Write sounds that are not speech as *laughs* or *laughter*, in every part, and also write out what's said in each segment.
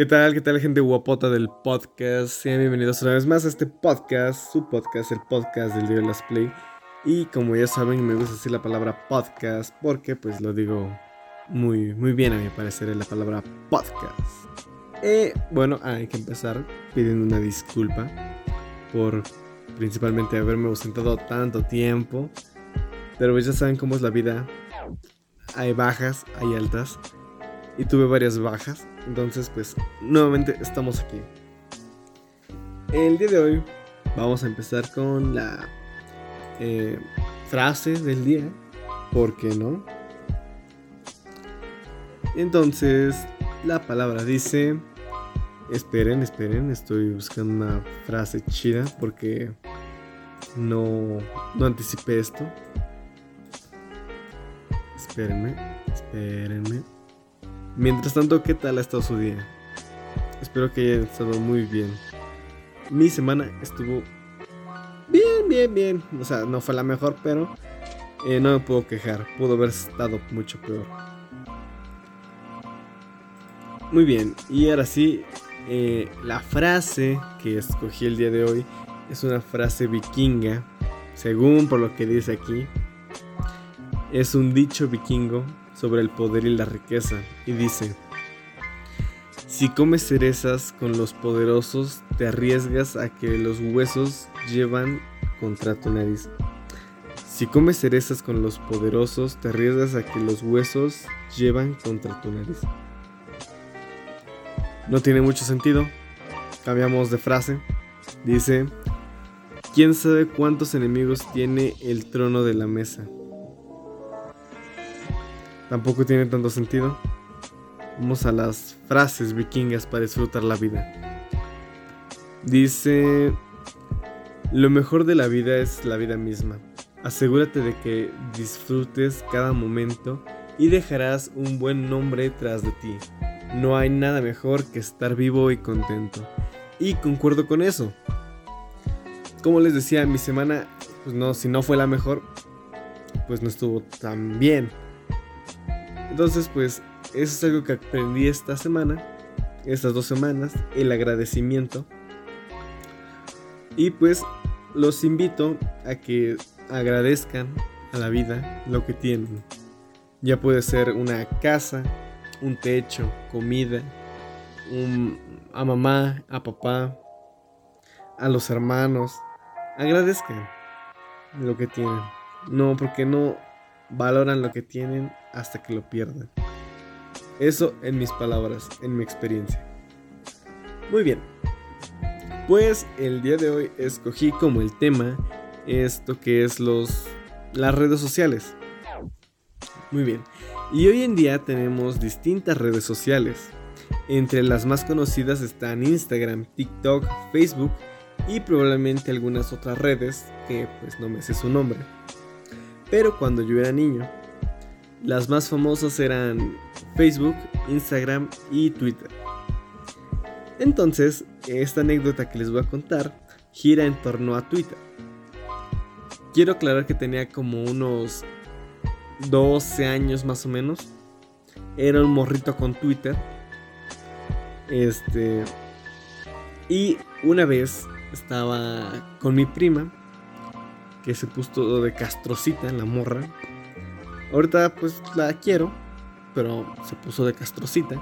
¿Qué tal? ¿Qué tal gente guapota del podcast? Sean bienvenidos una vez más a este podcast, su podcast, el podcast del Dios Las Play. Y como ya saben, me gusta decir la palabra podcast porque pues lo digo muy, muy bien a mi parecer la palabra podcast. Eh, bueno, hay que empezar pidiendo una disculpa por principalmente haberme ausentado tanto tiempo. Pero pues ya saben cómo es la vida. Hay bajas, hay altas. Y tuve varias bajas. Entonces, pues, nuevamente estamos aquí. El día de hoy vamos a empezar con la eh, frase del día. ¿Por qué no? Entonces, la palabra dice... Esperen, esperen, estoy buscando una frase chida porque no, no anticipé esto. Espérenme, espérenme. Mientras tanto, ¿qué tal ha estado su día? Espero que haya estado muy bien. Mi semana estuvo bien, bien, bien. O sea, no fue la mejor, pero eh, no me puedo quejar. Pudo haber estado mucho peor. Muy bien, y ahora sí, eh, la frase que escogí el día de hoy es una frase vikinga, según por lo que dice aquí. Es un dicho vikingo sobre el poder y la riqueza y dice, si comes cerezas con los poderosos, te arriesgas a que los huesos llevan contra tu nariz. Si comes cerezas con los poderosos, te arriesgas a que los huesos llevan contra tu nariz. No tiene mucho sentido. Cambiamos de frase. Dice, ¿quién sabe cuántos enemigos tiene el trono de la mesa? Tampoco tiene tanto sentido. Vamos a las frases vikingas para disfrutar la vida. Dice, lo mejor de la vida es la vida misma. Asegúrate de que disfrutes cada momento y dejarás un buen nombre tras de ti. No hay nada mejor que estar vivo y contento. Y concuerdo con eso. Como les decía, mi semana, pues no, si no fue la mejor, pues no estuvo tan bien. Entonces, pues, eso es algo que aprendí esta semana, estas dos semanas, el agradecimiento. Y pues, los invito a que agradezcan a la vida lo que tienen. Ya puede ser una casa, un techo, comida, a mamá, a papá, a los hermanos. Agradezcan lo que tienen. No, porque no valoran lo que tienen hasta que lo pierdan. Eso en mis palabras, en mi experiencia. Muy bien. Pues el día de hoy escogí como el tema esto que es los las redes sociales. Muy bien. Y hoy en día tenemos distintas redes sociales. Entre las más conocidas están Instagram, TikTok, Facebook y probablemente algunas otras redes que pues no me sé su nombre. Pero cuando yo era niño, las más famosas eran Facebook, Instagram y Twitter. Entonces, esta anécdota que les voy a contar gira en torno a Twitter. Quiero aclarar que tenía como unos 12 años más o menos. Era un morrito con Twitter. Este. Y una vez estaba con mi prima. Que se puso de castrocita en la morra. Ahorita pues la quiero. Pero se puso de castrocita.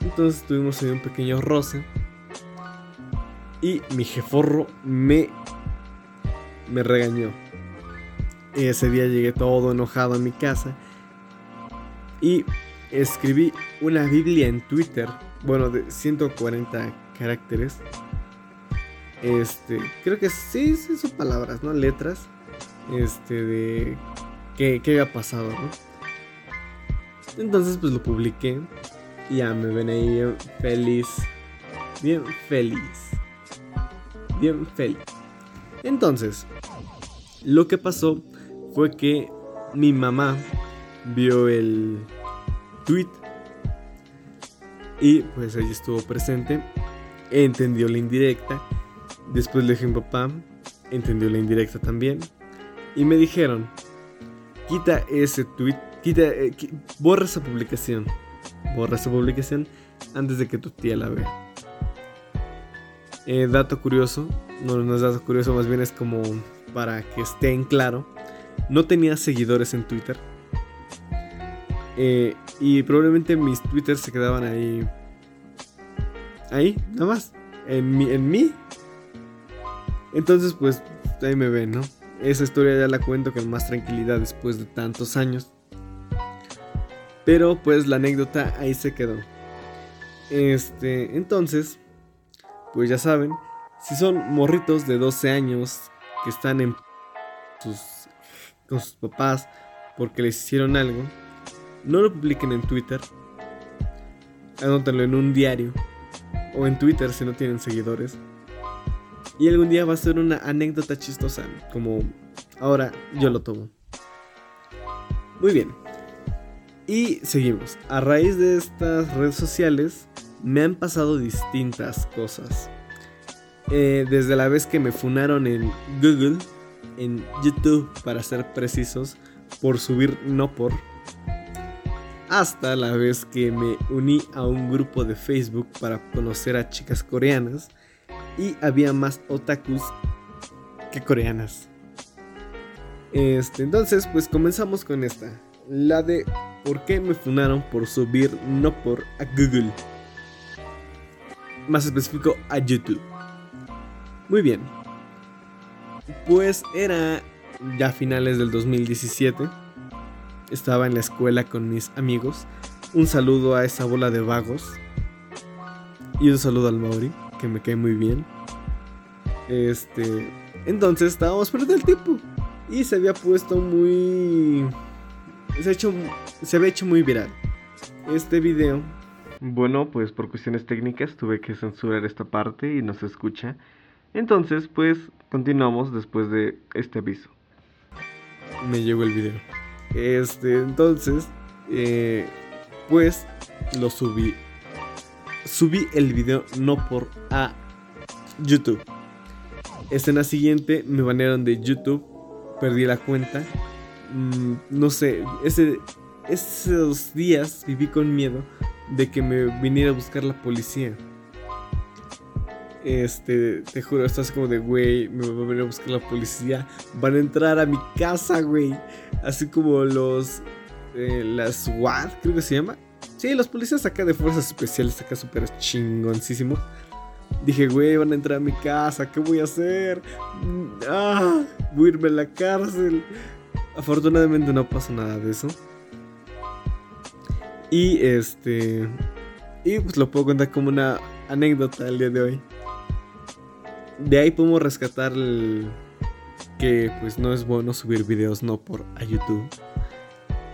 Entonces tuvimos un pequeño roce. Y mi jeforro me. Me regañó. Ese día llegué todo enojado a mi casa y escribí una Biblia en Twitter, bueno, de 140 caracteres. Este, creo que sí, son palabras, ¿no? Letras. Este, de qué, qué había pasado, ¿no? Entonces, pues lo publiqué. Y ya me ven ahí bien feliz. Bien feliz. Bien feliz. Entonces, lo que pasó fue que mi mamá vio el tweet y pues allí estuvo presente, entendió la indirecta, después le dije a mi papá, entendió la indirecta también y me dijeron, quita ese tweet, quita, eh, borra esa publicación, borra esa publicación antes de que tu tía la vea. Eh, dato curioso, no, no es dato curioso, más bien es como para que esté en claro. No tenía seguidores en Twitter. Eh, y probablemente mis twitters se quedaban ahí. Ahí, nada más. En mí, en mí. Entonces, pues, ahí me ven, ¿no? Esa historia ya la cuento con más tranquilidad después de tantos años. Pero pues la anécdota ahí se quedó. Este, entonces, pues ya saben, si son morritos de 12 años que están en sus, con sus papás porque les hicieron algo, no lo publiquen en Twitter. Anótenlo en un diario o en Twitter si no tienen seguidores. Y algún día va a ser una anécdota chistosa, como ahora yo lo tomo. Muy bien. Y seguimos. A raíz de estas redes sociales me han pasado distintas cosas. Eh, desde la vez que me funaron en Google, en YouTube para ser precisos, por subir no por, hasta la vez que me uní a un grupo de Facebook para conocer a chicas coreanas y había más otakus que coreanas. Este, entonces, pues comenzamos con esta, la de por qué me funaron por subir no por a Google. Más específico a YouTube. Muy bien. Pues era ya finales del 2017. Estaba en la escuela con mis amigos. Un saludo a esa bola de vagos. Y un saludo al Mauri, que me cae muy bien. Este. Entonces estábamos perdiendo el tiempo. Y se había puesto muy. Se, hecho, se había hecho muy viral. Este video. Bueno, pues por cuestiones técnicas tuve que censurar esta parte y no se escucha. Entonces, pues continuamos después de este aviso. Me llegó el video. Este, entonces, eh, pues lo subí. Subí el video no por a YouTube. Escena siguiente, me banearon de YouTube. Perdí la cuenta. Mm, no sé, ese, esos días viví con miedo de que me viniera a buscar la policía. Este, te juro, estás como de, güey, me va a venir a buscar la policía. Van a entrar a mi casa, güey. Así como los, eh, las SWAT, creo que se llama. Sí, los policías acá de fuerzas especiales, acá súper chingoncísimo. Dije, güey, van a entrar a mi casa, ¿qué voy a hacer? Mm, ah, voy a irme a la cárcel. Afortunadamente no pasó nada de eso. Y este. Y pues lo puedo contar como una anécdota el día de hoy de ahí podemos rescatar que pues no es bueno subir videos no por a YouTube.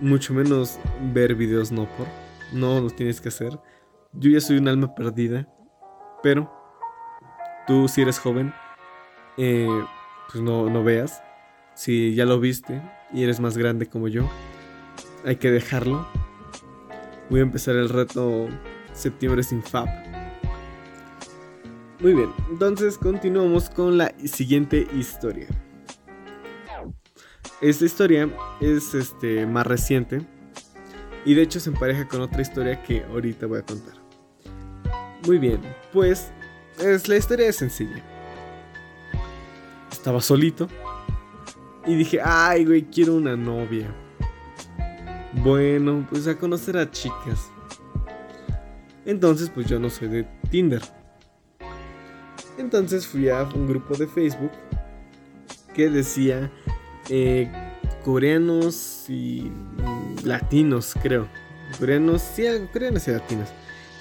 Mucho menos ver videos no por. No lo tienes que hacer. Yo ya soy un alma perdida. Pero tú si eres joven, eh, pues no, no veas. Si ya lo viste y eres más grande como yo, hay que dejarlo. Voy a empezar el reto septiembre sin Fab muy bien, entonces continuamos con la siguiente historia. Esta historia es este, más reciente y de hecho se empareja con otra historia que ahorita voy a contar. Muy bien, pues es, la historia es sencilla. Estaba solito y dije, ay güey, quiero una novia. Bueno, pues a conocer a chicas. Entonces pues yo no soy de Tinder. Entonces fui a un grupo de Facebook que decía eh, coreanos y latinos, creo. Coreanos, sí, coreanos y latinos.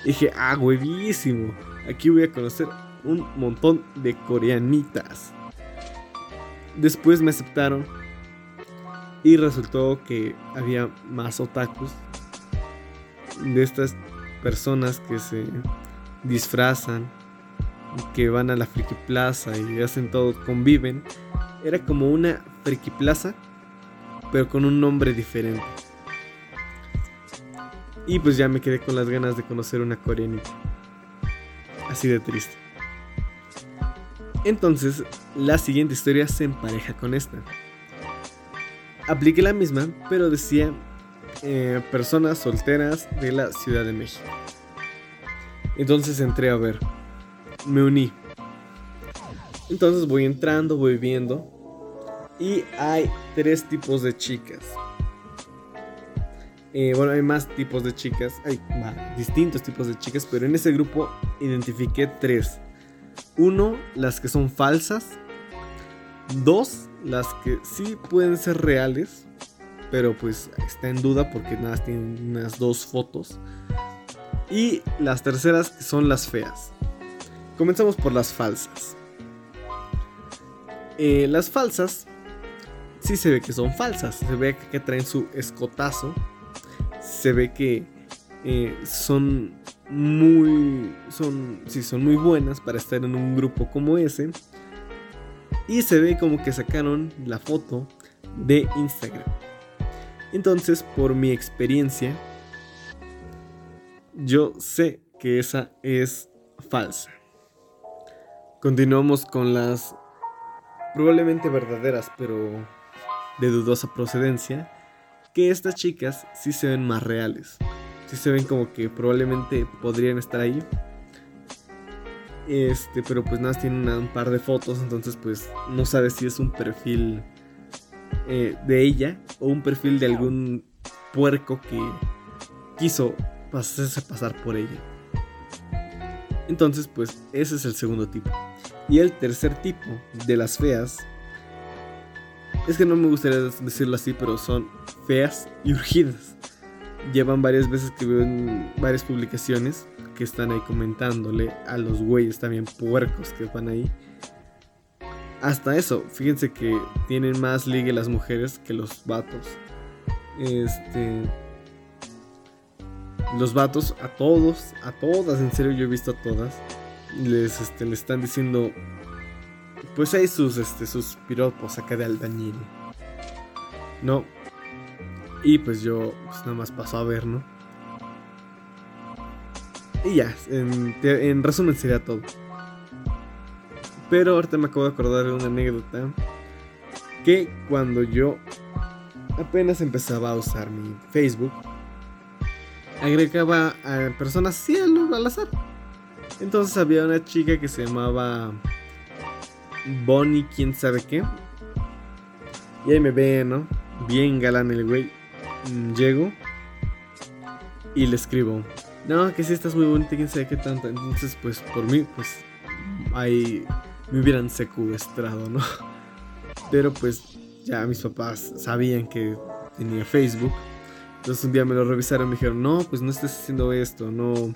dije, ah, huevísimo. Aquí voy a conocer un montón de coreanitas. Después me aceptaron y resultó que había más otakus de estas personas que se disfrazan que van a la Friki Plaza y hacen todo, conviven. Era como una Friki Plaza, pero con un nombre diferente. Y pues ya me quedé con las ganas de conocer una coreanita. Así de triste. Entonces, la siguiente historia se empareja con esta. Apliqué la misma, pero decía eh, personas solteras de la Ciudad de México. Entonces entré a ver. Me uní. Entonces voy entrando, voy viendo. Y hay tres tipos de chicas. Eh, bueno, hay más tipos de chicas. Hay distintos tipos de chicas. Pero en ese grupo identifiqué tres. Uno, las que son falsas. Dos, las que sí pueden ser reales. Pero pues está en duda porque nada tienen unas dos fotos. Y las terceras que son las feas. Comenzamos por las falsas. Eh, las falsas sí se ve que son falsas. Se ve que traen su escotazo. Se ve que eh, son muy. Son. Son muy buenas para estar en un grupo como ese. Y se ve como que sacaron la foto de Instagram. Entonces, por mi experiencia, yo sé que esa es falsa. Continuamos con las probablemente verdaderas, pero de dudosa procedencia, que estas chicas sí se ven más reales. Sí se ven como que probablemente podrían estar ahí. Este, pero pues nada, tienen un par de fotos, entonces pues no sabes si es un perfil eh, de ella o un perfil de algún puerco que quiso hacerse pasar por ella. Entonces pues ese es el segundo tipo. Y el tercer tipo de las feas, es que no me gustaría decirlo así, pero son feas y urgidas. Llevan varias veces que veo en varias publicaciones que están ahí comentándole a los güeyes también puercos que van ahí. Hasta eso, fíjense que tienen más ligue las mujeres que los vatos. Este. Los vatos, a todos, a todas, en serio, yo he visto a todas les, este, le están diciendo, pues hay sus, este, sus piropos acá de albañil. No. Y pues yo, pues nada más paso a ver, ¿no? Y ya, en, en resumen sería todo. Pero ahorita me acabo de acordar de una anécdota. Que cuando yo apenas empezaba a usar mi Facebook, agregaba a personas así al azar. Entonces había una chica que se llamaba Bonnie, quién sabe qué. Y ahí me ve, ¿no? Bien galán el güey. Mm, llego y le escribo. No, que si estás muy bonita, quién sabe qué tanto. Entonces, pues por mí, pues ahí me hubieran secuestrado, ¿no? *laughs* Pero pues ya mis papás sabían que tenía Facebook. Entonces un día me lo revisaron y me dijeron, no, pues no estés haciendo esto, no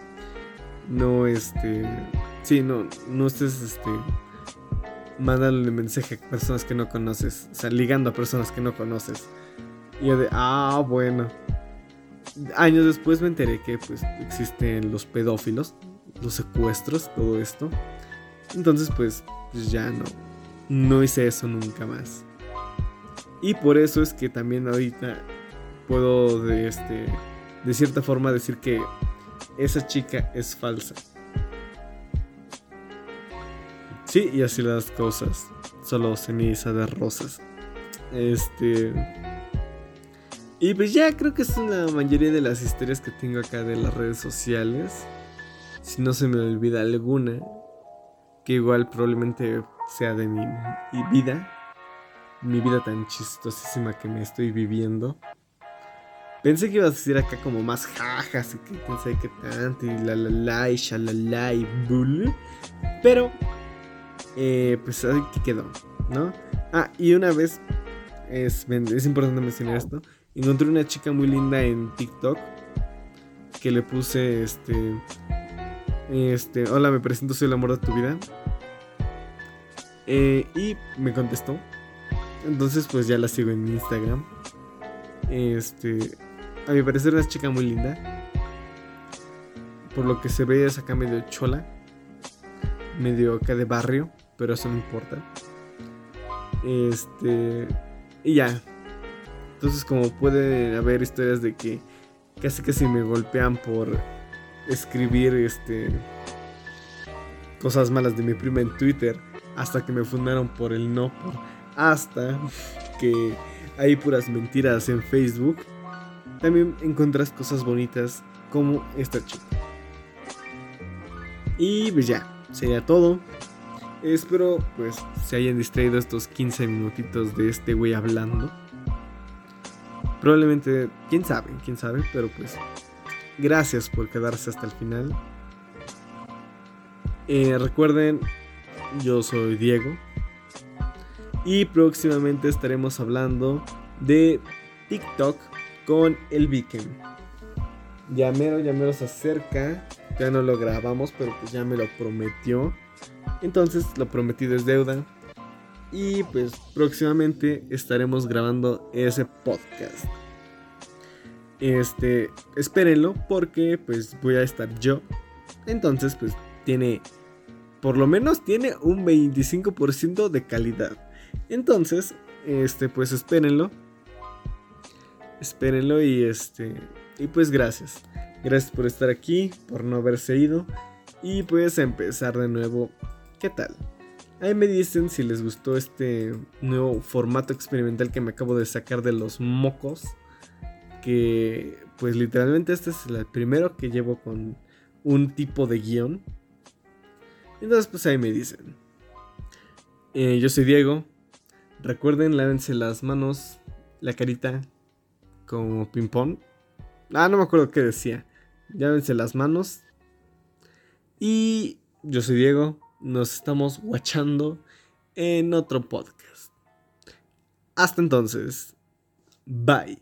no este sí no no estés este mandándole mensaje a personas que no conoces o sea ligando a personas que no conoces. Y yo de ah bueno años después me enteré que pues existen los pedófilos los secuestros todo esto. Entonces pues, pues ya no no hice eso nunca más. Y por eso es que también ahorita puedo de este de cierta forma decir que esa chica es falsa. Sí, y así las cosas. Solo ceniza de rosas. Este. Y pues ya creo que es la mayoría de las historias que tengo acá de las redes sociales. Si no se me olvida alguna. Que igual probablemente sea de mi vida. Mi vida tan chistosísima que me estoy viviendo. Pensé que ibas a decir acá como más jajas y que pensé que tanto y la la la y shalala y bull. Pero, eh, pues así que quedó, ¿no? Ah, y una vez, es, es importante mencionar esto, encontré una chica muy linda en TikTok que le puse este, este, hola, me presento, soy el amor de tu vida. Eh, y me contestó. Entonces, pues ya la sigo en Instagram. Este, a mi parecer es chica muy linda. Por lo que se ve es acá medio chola. Medio acá de barrio. Pero eso no importa. Este. Y ya. Entonces como puede haber historias de que casi casi me golpean por escribir este cosas malas de mi prima en Twitter hasta que me fundaron por el no por hasta que hay puras mentiras en Facebook también encuentras cosas bonitas como esta chica. Y pues ya, sería todo. Espero pues se hayan distraído estos 15 minutitos de este güey hablando. Probablemente, quién sabe, quién sabe, pero pues gracias por quedarse hasta el final. Eh, recuerden, yo soy Diego. Y próximamente estaremos hablando de TikTok con el Viking. Ya mero, ya mero se acerca. Ya no lo grabamos, pero pues ya me lo prometió. Entonces lo prometido es deuda. Y pues próximamente estaremos grabando ese podcast. Este, espérenlo porque pues voy a estar yo. Entonces pues tiene, por lo menos tiene un 25% de calidad. Entonces, este, pues espérenlo. Espérenlo y este, y pues gracias. Gracias por estar aquí, por no haberse ido. Y pues empezar de nuevo. ¿Qué tal? Ahí me dicen si les gustó este nuevo formato experimental que me acabo de sacar de los mocos. Que pues literalmente este es el primero que llevo con un tipo de guion. Entonces pues ahí me dicen. Eh, yo soy Diego. Recuerden, lávense las manos, la carita como ping pong. Ah, no me acuerdo qué decía. Lávense las manos. Y yo soy Diego nos estamos watchando en otro podcast. Hasta entonces, bye.